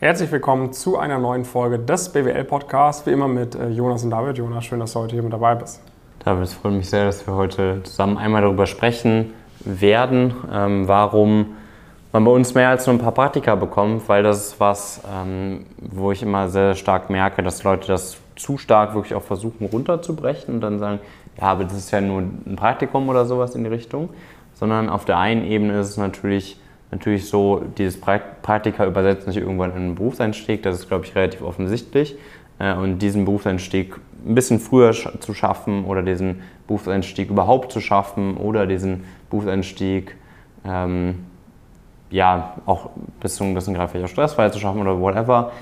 Herzlich willkommen zu einer neuen Folge des BWL-Podcasts, wie immer mit äh, Jonas und David. Jonas, schön, dass du heute hier mit dabei bist. David, es freut mich sehr, dass wir heute zusammen einmal darüber sprechen werden, ähm, warum man bei uns mehr als nur ein paar Praktika bekommt, weil das ist was, ähm, wo ich immer sehr stark merke, dass Leute das zu stark wirklich auch versuchen runterzubrechen und dann sagen, ja, aber das ist ja nur ein Praktikum oder sowas in die Richtung, sondern auf der einen Ebene ist es natürlich natürlich so, dieses Praktika übersetzt sich irgendwann in einen Berufseinstieg, das ist, glaube ich, relativ offensichtlich. Äh, und diesen Berufseinstieg ein bisschen früher zu schaffen oder diesen Berufseinstieg überhaupt zu schaffen oder diesen Berufseinstieg ähm, ja auch bis zu einem gewissen Grad vielleicht auch stressfrei zu schaffen oder whatever,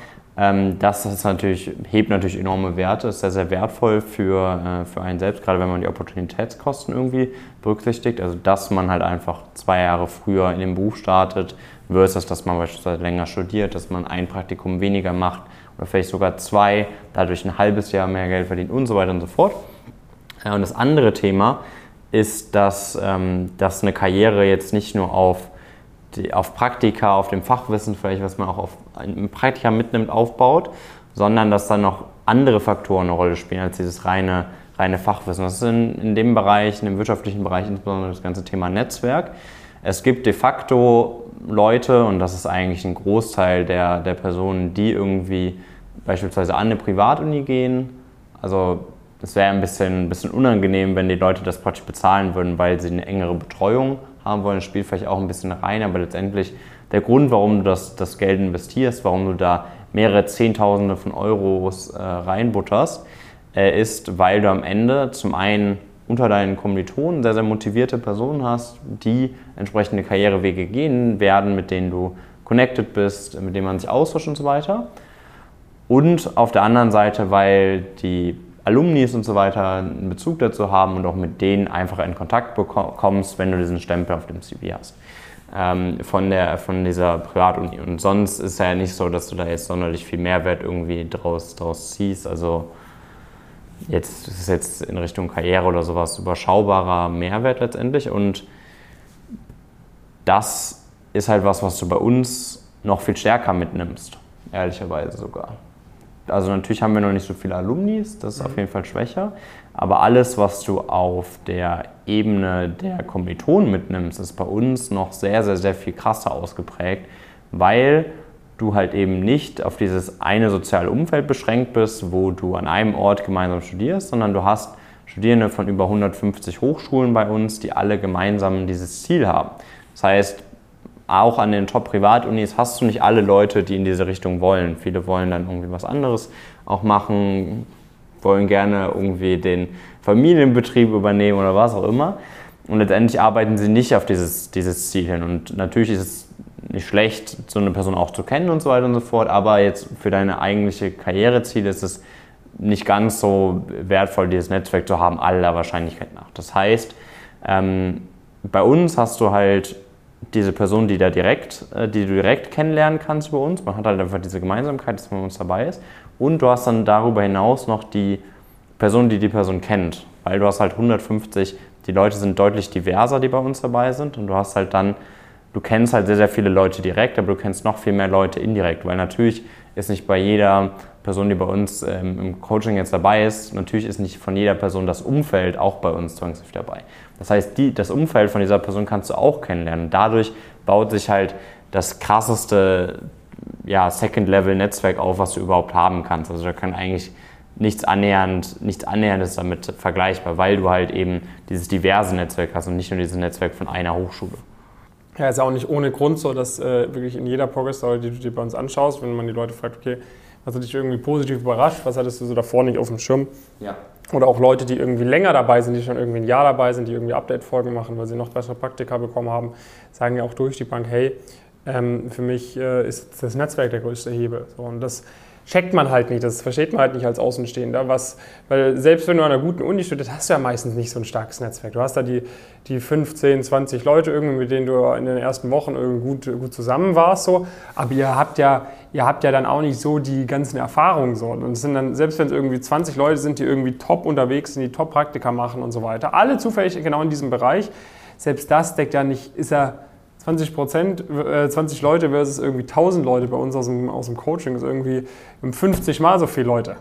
das ist natürlich, hebt natürlich enorme Werte, ist sehr, sehr wertvoll für, äh, für einen selbst, gerade wenn man die Opportunitätskosten irgendwie berücksichtigt. Also, dass man halt einfach zwei Jahre früher in den Beruf startet, versus, dass man beispielsweise länger studiert, dass man ein Praktikum weniger macht oder vielleicht sogar zwei, dadurch ein halbes Jahr mehr Geld verdient und so weiter und so fort. Und das andere Thema ist, dass, ähm, dass eine Karriere jetzt nicht nur auf die, auf Praktika, auf dem Fachwissen vielleicht, was man auch auf einem Praktika mitnimmt, aufbaut, sondern dass dann noch andere Faktoren eine Rolle spielen als dieses reine, reine Fachwissen. Das ist in, in dem Bereich, in dem wirtschaftlichen Bereich insbesondere das ganze Thema Netzwerk. Es gibt de facto Leute, und das ist eigentlich ein Großteil der, der Personen, die irgendwie beispielsweise an eine Privatuni gehen. Also es wäre ein bisschen, ein bisschen unangenehm, wenn die Leute das praktisch bezahlen würden, weil sie eine engere Betreuung haben wollen, spielt vielleicht auch ein bisschen rein, aber letztendlich der Grund, warum du das, das Geld investierst, warum du da mehrere Zehntausende von Euros äh, reinbutterst, äh, ist, weil du am Ende zum einen unter deinen Kommilitonen sehr, sehr motivierte Personen hast, die entsprechende Karrierewege gehen werden, mit denen du connected bist, mit denen man sich austauscht und so weiter. Und auf der anderen Seite, weil die Alumnis und so weiter einen Bezug dazu haben und auch mit denen einfach in Kontakt bekommst, wenn du diesen Stempel auf dem CV hast. Ähm, von, der, von dieser Privatuni. Und sonst ist ja nicht so, dass du da jetzt sonderlich viel Mehrwert irgendwie draus, draus ziehst. Also jetzt ist es jetzt in Richtung Karriere oder sowas überschaubarer Mehrwert letztendlich. Und das ist halt was, was du bei uns noch viel stärker mitnimmst, ehrlicherweise sogar. Also natürlich haben wir noch nicht so viele Alumnis, das ist mhm. auf jeden Fall schwächer. Aber alles, was du auf der Ebene der Kommilitonen mitnimmst, ist bei uns noch sehr, sehr, sehr viel krasser ausgeprägt, weil du halt eben nicht auf dieses eine soziale Umfeld beschränkt bist, wo du an einem Ort gemeinsam studierst, sondern du hast Studierende von über 150 Hochschulen bei uns, die alle gemeinsam dieses Ziel haben. Das heißt, auch an den Top-Privatunis hast du nicht alle Leute, die in diese Richtung wollen. Viele wollen dann irgendwie was anderes auch machen, wollen gerne irgendwie den Familienbetrieb übernehmen oder was auch immer. Und letztendlich arbeiten sie nicht auf dieses, dieses Ziel hin. Und natürlich ist es nicht schlecht, so eine Person auch zu kennen und so weiter und so fort, aber jetzt für deine eigentliche Karriereziele ist es nicht ganz so wertvoll, dieses Netzwerk zu haben, aller Wahrscheinlichkeit nach. Das heißt, ähm, bei uns hast du halt diese Person, die da direkt, äh, die du direkt kennenlernen kannst über uns. Man hat halt einfach diese Gemeinsamkeit, dass man bei uns dabei ist. Und du hast dann darüber hinaus noch die Person, die die Person kennt. Weil du hast halt 150, die Leute sind deutlich diverser, die bei uns dabei sind. Und du hast halt dann, du kennst halt sehr, sehr viele Leute direkt, aber du kennst noch viel mehr Leute indirekt. Weil natürlich ist nicht bei jeder Person, die bei uns ähm, im Coaching jetzt dabei ist, natürlich ist nicht von jeder Person das Umfeld auch bei uns zwangsläufig dabei. Das heißt, die, das Umfeld von dieser Person kannst du auch kennenlernen. Dadurch baut sich halt das krasseste ja, Second-Level-Netzwerk auf, was du überhaupt haben kannst. Also da kann eigentlich nichts annähernd, nichts annäherndes damit vergleichbar, weil du halt eben dieses diverse Netzwerk hast und nicht nur dieses Netzwerk von einer Hochschule. Ja, ist auch nicht ohne Grund so, dass äh, wirklich in jeder Progress Story, die du dir bei uns anschaust, wenn man die Leute fragt, okay, Hast du dich irgendwie positiv überrascht? Was hattest du so davor nicht auf dem Schirm? Ja. Oder auch Leute, die irgendwie länger dabei sind, die schon irgendwie ein Jahr dabei sind, die irgendwie Update-Folgen machen, weil sie noch bessere Praktika bekommen haben, sagen ja auch durch die Bank, hey, ähm, für mich äh, ist das Netzwerk der größte Hebel. So, und das checkt man halt nicht, das versteht man halt nicht als Außenstehender, was, weil selbst wenn du an einer guten Uni studierst, hast du ja meistens nicht so ein starkes Netzwerk. Du hast da die, die 15, 20 Leute irgendwie, mit denen du in den ersten Wochen irgendwie gut, gut zusammen warst, so, aber ihr habt ja, ihr habt ja dann auch nicht so die ganzen Erfahrungen so. Und es sind dann, selbst wenn es irgendwie 20 Leute sind, die irgendwie top unterwegs sind, die Top-Praktika machen und so weiter, alle zufällig genau in diesem Bereich, selbst das deckt ja nicht, ist ja 20 Prozent, äh, 20 Leute versus irgendwie 1000 Leute bei uns aus dem, aus dem Coaching ist irgendwie 50 mal so viele Leute.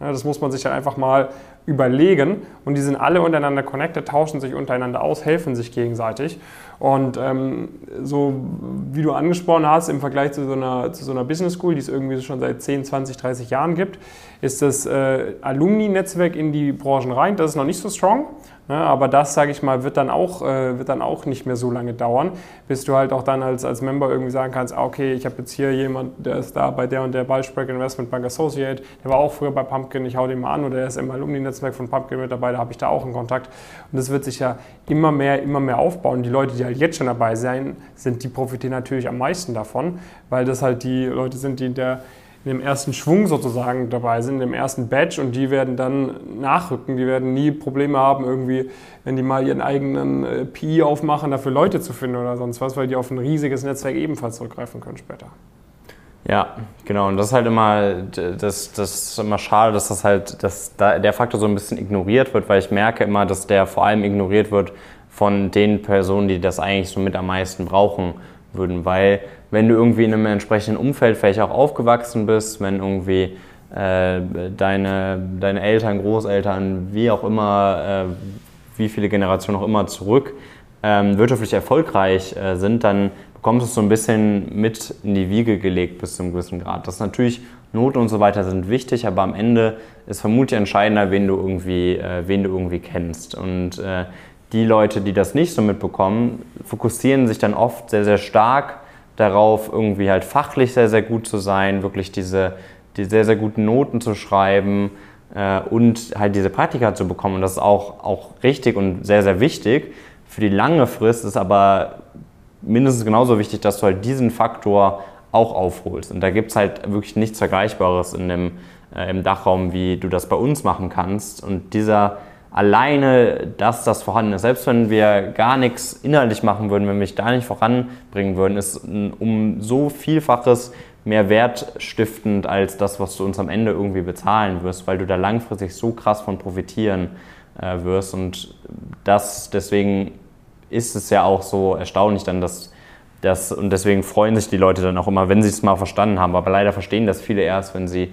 Ja, das muss man sich ja einfach mal überlegen und die sind alle untereinander connected, tauschen sich untereinander aus, helfen sich gegenseitig. Und ähm, so wie du angesprochen hast, im Vergleich zu so, einer, zu so einer Business School, die es irgendwie schon seit 10, 20, 30 Jahren gibt, ist das äh, Alumni-Netzwerk in die Branchen rein, das ist noch nicht so strong. Ne, aber das, sage ich mal, wird dann, auch, äh, wird dann auch nicht mehr so lange dauern, bis du halt auch dann als, als Member irgendwie sagen kannst, ah, okay, ich habe jetzt hier jemand, der ist da bei der und der Ballspreck Investment Bank Associate, der war auch früher bei Pumpkin, ich hau den mal an oder der ist im Alumni-Netzwerk von Pumpkin mit dabei, da habe ich da auch einen Kontakt. Und das wird sich ja immer mehr, immer mehr aufbauen. Die Leute, die halt jetzt schon dabei sein, sind, die profitieren natürlich am meisten davon, weil das halt die Leute sind, die in der in dem ersten Schwung sozusagen dabei sind, in dem ersten Batch und die werden dann nachrücken. Die werden nie Probleme haben, irgendwie, wenn die mal ihren eigenen äh, PI aufmachen, dafür Leute zu finden oder sonst was, weil die auf ein riesiges Netzwerk ebenfalls zurückgreifen können später. Ja, genau. Und das ist halt immer, das, das ist immer schade, dass das halt, dass da der Faktor so ein bisschen ignoriert wird, weil ich merke immer, dass der vor allem ignoriert wird von den Personen, die das eigentlich so mit am meisten brauchen würden, weil wenn du irgendwie in einem entsprechenden Umfeld vielleicht auch aufgewachsen bist, wenn irgendwie äh, deine, deine Eltern, Großeltern, wie auch immer, äh, wie viele Generationen auch immer zurück ähm, wirtschaftlich erfolgreich äh, sind, dann bekommst du es so ein bisschen mit in die Wiege gelegt bis zu einem gewissen Grad. Das ist natürlich Noten und so weiter sind wichtig, aber am Ende ist vermutlich entscheidender, wen du irgendwie, äh, wen du irgendwie kennst. Und äh, die Leute, die das nicht so mitbekommen, fokussieren sich dann oft sehr, sehr stark darauf, irgendwie halt fachlich sehr, sehr gut zu sein, wirklich diese, die sehr, sehr guten Noten zu schreiben äh, und halt diese Praktika zu bekommen. Und das ist auch, auch richtig und sehr, sehr wichtig. Für die lange Frist ist aber mindestens genauso wichtig, dass du halt diesen Faktor auch aufholst. Und da gibt es halt wirklich nichts Vergleichbares in dem, äh, im Dachraum, wie du das bei uns machen kannst. Und dieser alleine, dass das vorhanden ist, selbst wenn wir gar nichts inhaltlich machen würden, wenn wir mich da nicht voranbringen würden, ist ein, um so Vielfaches mehr wertstiftend als das, was du uns am Ende irgendwie bezahlen wirst, weil du da langfristig so krass von profitieren äh, wirst. Und das, deswegen ist es ja auch so erstaunlich dann, dass das, und deswegen freuen sich die Leute dann auch immer, wenn sie es mal verstanden haben. Aber leider verstehen das viele erst, wenn sie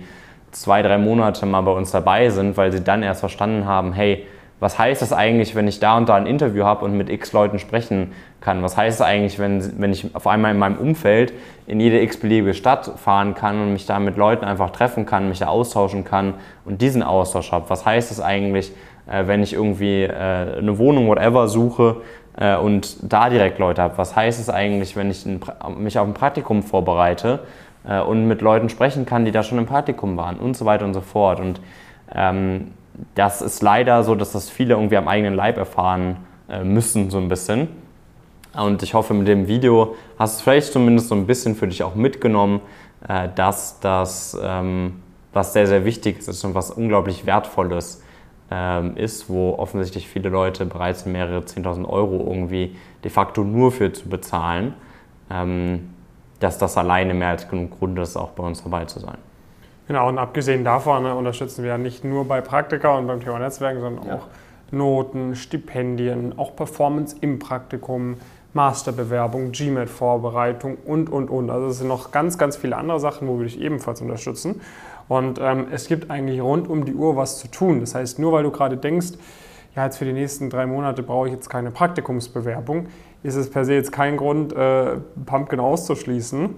zwei, drei Monate mal bei uns dabei sind, weil sie dann erst verstanden haben, hey, was heißt das eigentlich, wenn ich da und da ein Interview habe und mit x Leuten sprechen kann? Was heißt es eigentlich, wenn, wenn ich auf einmal in meinem Umfeld in jede x-beliebige Stadt fahren kann und mich da mit Leuten einfach treffen kann, mich da austauschen kann und diesen Austausch habe? Was heißt es eigentlich, äh, wenn ich irgendwie äh, eine Wohnung, whatever, suche äh, und da direkt Leute habe? Was heißt es eigentlich, wenn ich mich auf ein Praktikum vorbereite äh, und mit Leuten sprechen kann, die da schon im Praktikum waren und so weiter und so fort. Und ähm, das ist leider so, dass das viele irgendwie am eigenen Leib erfahren äh, müssen, so ein bisschen. Und ich hoffe, mit dem Video hast du vielleicht zumindest so ein bisschen für dich auch mitgenommen, äh, dass das ähm, was sehr, sehr wichtig ist und was unglaublich Wertvolles ist, wo offensichtlich viele Leute bereits mehrere 10.000 Euro irgendwie de facto nur für zu bezahlen. Ähm, dass das alleine mehr als genug Grund ist, auch bei uns dabei zu sein. Genau, und abgesehen davon ne, unterstützen wir ja nicht nur bei Praktika und beim Thema Netzwerken, sondern ja. auch Noten, Stipendien, auch Performance im Praktikum, Masterbewerbung, GMAT-Vorbereitung und, und, und. Also es sind noch ganz, ganz viele andere Sachen, wo wir dich ebenfalls unterstützen. Und ähm, es gibt eigentlich rund um die Uhr was zu tun. Das heißt, nur weil du gerade denkst, ja, jetzt für die nächsten drei Monate brauche ich jetzt keine Praktikumsbewerbung, ist es per se jetzt kein Grund, äh, Pumpkin auszuschließen.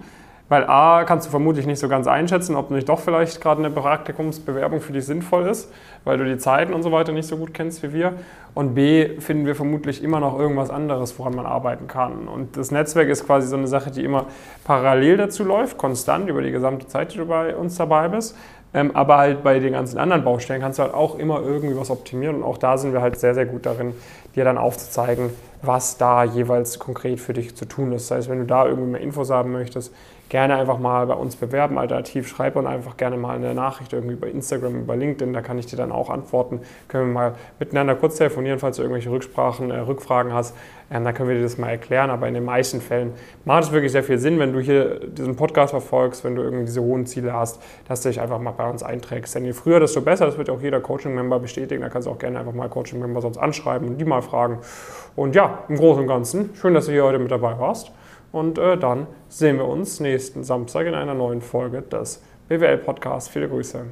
Weil A, kannst du vermutlich nicht so ganz einschätzen, ob nicht doch vielleicht gerade eine Praktikumsbewerbung für dich sinnvoll ist, weil du die Zeiten und so weiter nicht so gut kennst wie wir. Und B, finden wir vermutlich immer noch irgendwas anderes, woran man arbeiten kann. Und das Netzwerk ist quasi so eine Sache, die immer parallel dazu läuft, konstant über die gesamte Zeit, die du bei uns dabei bist. Ähm, aber halt bei den ganzen anderen Baustellen kannst du halt auch immer irgendwie was optimieren. Und auch da sind wir halt sehr, sehr gut darin, dir dann aufzuzeigen, was da jeweils konkret für dich zu tun ist. Das heißt, wenn du da irgendwie mehr Infos haben möchtest, gerne einfach mal bei uns bewerben. Alternativ schreib uns einfach gerne mal eine Nachricht irgendwie über Instagram, über LinkedIn, da kann ich dir dann auch antworten. Können wir mal miteinander kurz telefonieren, falls du irgendwelche Rücksprachen, äh, Rückfragen hast. Ähm, dann können wir dir das mal erklären. Aber in den meisten Fällen macht es wirklich sehr viel Sinn, wenn du hier diesen Podcast verfolgst, wenn du irgendwie diese hohen Ziele hast, dass du dich einfach mal bei uns einträgst. Denn je früher, desto besser. Das wird auch jeder Coaching-Member bestätigen. Da kannst du auch gerne einfach mal Coaching-Member sonst anschreiben und die mal fragen. Und im Großen und Ganzen, schön, dass du hier heute mit dabei warst. Und äh, dann sehen wir uns nächsten Samstag in einer neuen Folge des BWL-Podcasts. Viele Grüße.